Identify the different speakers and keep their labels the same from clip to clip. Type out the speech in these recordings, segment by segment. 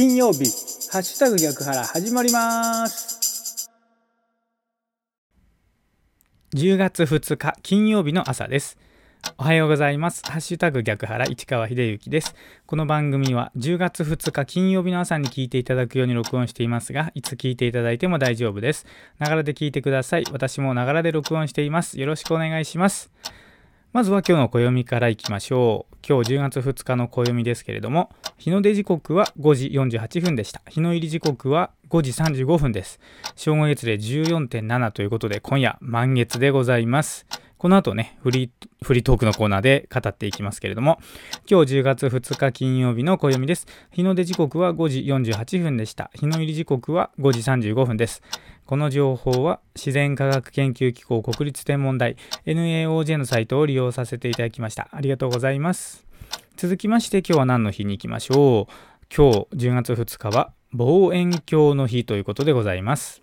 Speaker 1: 金曜日、ハッシュタグ逆腹始まります。
Speaker 2: 10月2日金曜日の朝です。おはようございます。ハッシュタグ逆腹市川秀幸です。この番組は10月2日金曜日の朝に聞いていただくように録音していますが、いつ聞いていただいても大丈夫です。ながらで聞いてください。私もながらで録音しています。よろしくお願いします。まずは今日の暦からいきましょう。今日10月2日の暦ですけれども、日の出時刻は5時48分でした。日の入り時刻は5時35分です。正午月で14.7ということで、今夜満月でございます。この後ね、フリー、フリートークのコーナーで語っていきますけれども、今日10月2日金曜日の暦です。日の出時刻は5時48分でした。日の入り時刻は5時35分です。この情報は自然科学研究機構国立天文台 NAOJ のサイトを利用させていただきました。ありがとうございます。続きまして今日は何の日に行きましょう。今日10月2日は望遠鏡の日ということでございます。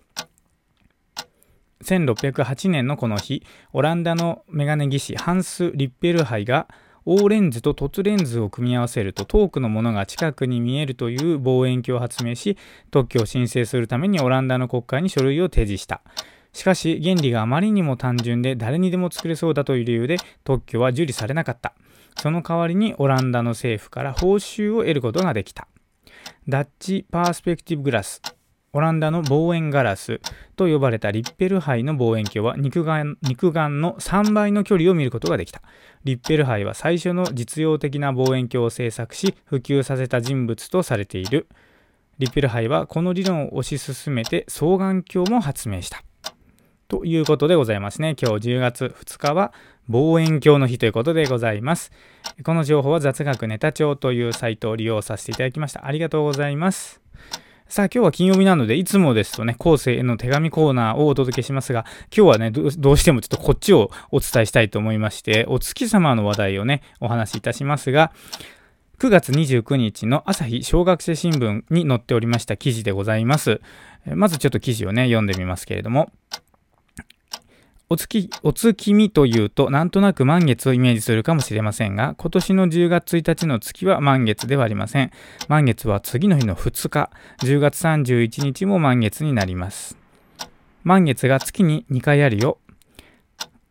Speaker 2: 1608年のこの日、オランダのメガネ技師ハンス・リッペルハイが大レンズと凸レンズを組み合わせると遠くのものが近くに見えるという望遠鏡を発明し特許を申請するためにオランダの国会に書類を提示した。しかし原理があまりにも単純で誰にでも作れそうだという理由で特許は受理されなかった。その代わりにオランダの政府から報酬を得ることができた。ダッチパースペクティブグラス。オランダの望遠ガラスと呼ばれたリッペルハイの望遠鏡は肉眼肉眼の3倍の距離を見ることができた。リッペルハイは最初の実用的な望遠鏡を製作し普及させた人物とされている。リッペルハイはこの理論を推し進めて双眼鏡も発明した。ということでございますね。今日10月2日は望遠鏡の日ということでございます。この情報は雑学ネタ帳というサイトを利用させていただきました。ありがとうございます。さあ今日は金曜日なのでいつもですとね後世への手紙コーナーをお届けしますが今日はねどうしてもちょっとこっちをお伝えしたいと思いましてお月様の話題をねお話しいたしますが9月29日の朝日小学生新聞に載っておりました記事でございます。まずちょっと記事をね読んでみますけれども。お月、お月見というと、なんとなく満月をイメージするかもしれませんが、今年の10月1日の月は満月ではありません。満月は次の日の2日、10月31日も満月になります。満月が月に2回あるよ。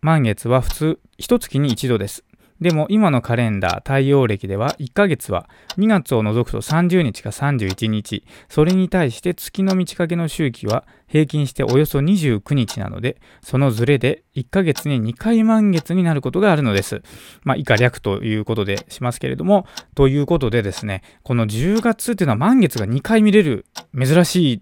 Speaker 2: 満月は普通、一月に一度です。でも今のカレンダー太陽暦では1ヶ月は2月を除くと30日か31日。それに対して月の満ち欠けの周期は平均しておよそ29日なのでそのズレで1ヶ月に2回満月になることがあるのです。まあ以下略ということでしますけれどもということでですねこの10月っていうのは満月が2回見れる珍しい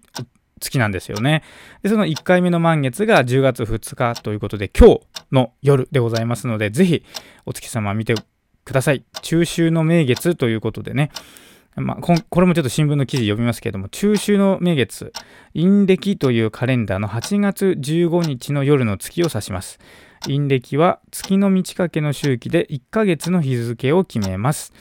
Speaker 2: 月なんですよね。で、その1回目の満月が10月2日ということで、今日の夜でございますので、ぜひお月様見てください。中秋の名月ということでね。まあ、これもちょっと新聞の記事読みますけれども、中秋の名月、陰暦というカレンダーの8月15日の夜の月を指します。陰暦は月の満ち欠けの周期で1ヶ月の日付を決めます。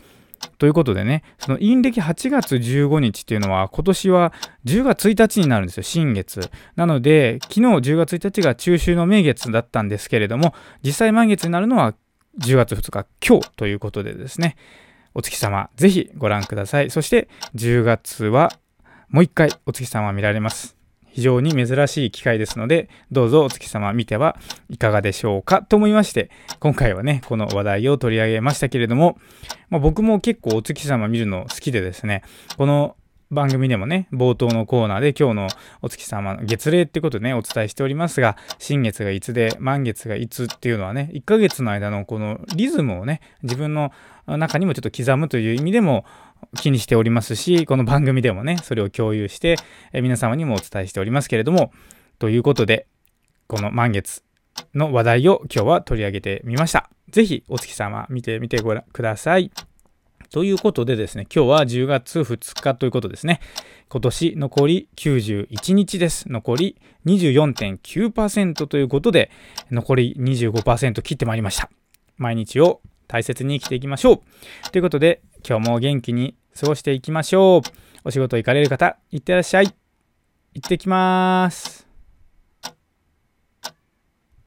Speaker 2: ということでね、その陰暦8月15日っていうのは、今年は10月1日になるんですよ、新月。なので、昨日10月1日が中秋の名月だったんですけれども、実際満月になるのは10月2日、今日ということでですね、お月様、ぜひご覧ください。そして、10月はもう一回お月様見られます。非常に珍しい機会ですので、どうぞお月様見てはいかがでしょうかと思いまして、今回はね、この話題を取り上げましたけれども、まあ、僕も結構お月様見るの好きでですね、この番組でもね、冒頭のコーナーで今日のお月様の月齢ってことでね、お伝えしておりますが、新月がいつで、満月がいつっていうのはね、1ヶ月の間のこのリズムをね、自分の中にもちょっと刻むという意味でも気にしておりますし、この番組でもね、それを共有して、え皆様にもお伝えしておりますけれども、ということで、この満月の話題を今日は取り上げてみました。ぜひお月様見てみてごらください。ということでですね、今日は10月2日ということですね。今年残り91日です。残り24.9%ということで、残り25%切ってまいりました。毎日を大切に生きていきましょう。ということで、今日も元気に過ごしていきましょう。お仕事行かれる方、いってらっしゃい。行ってきます。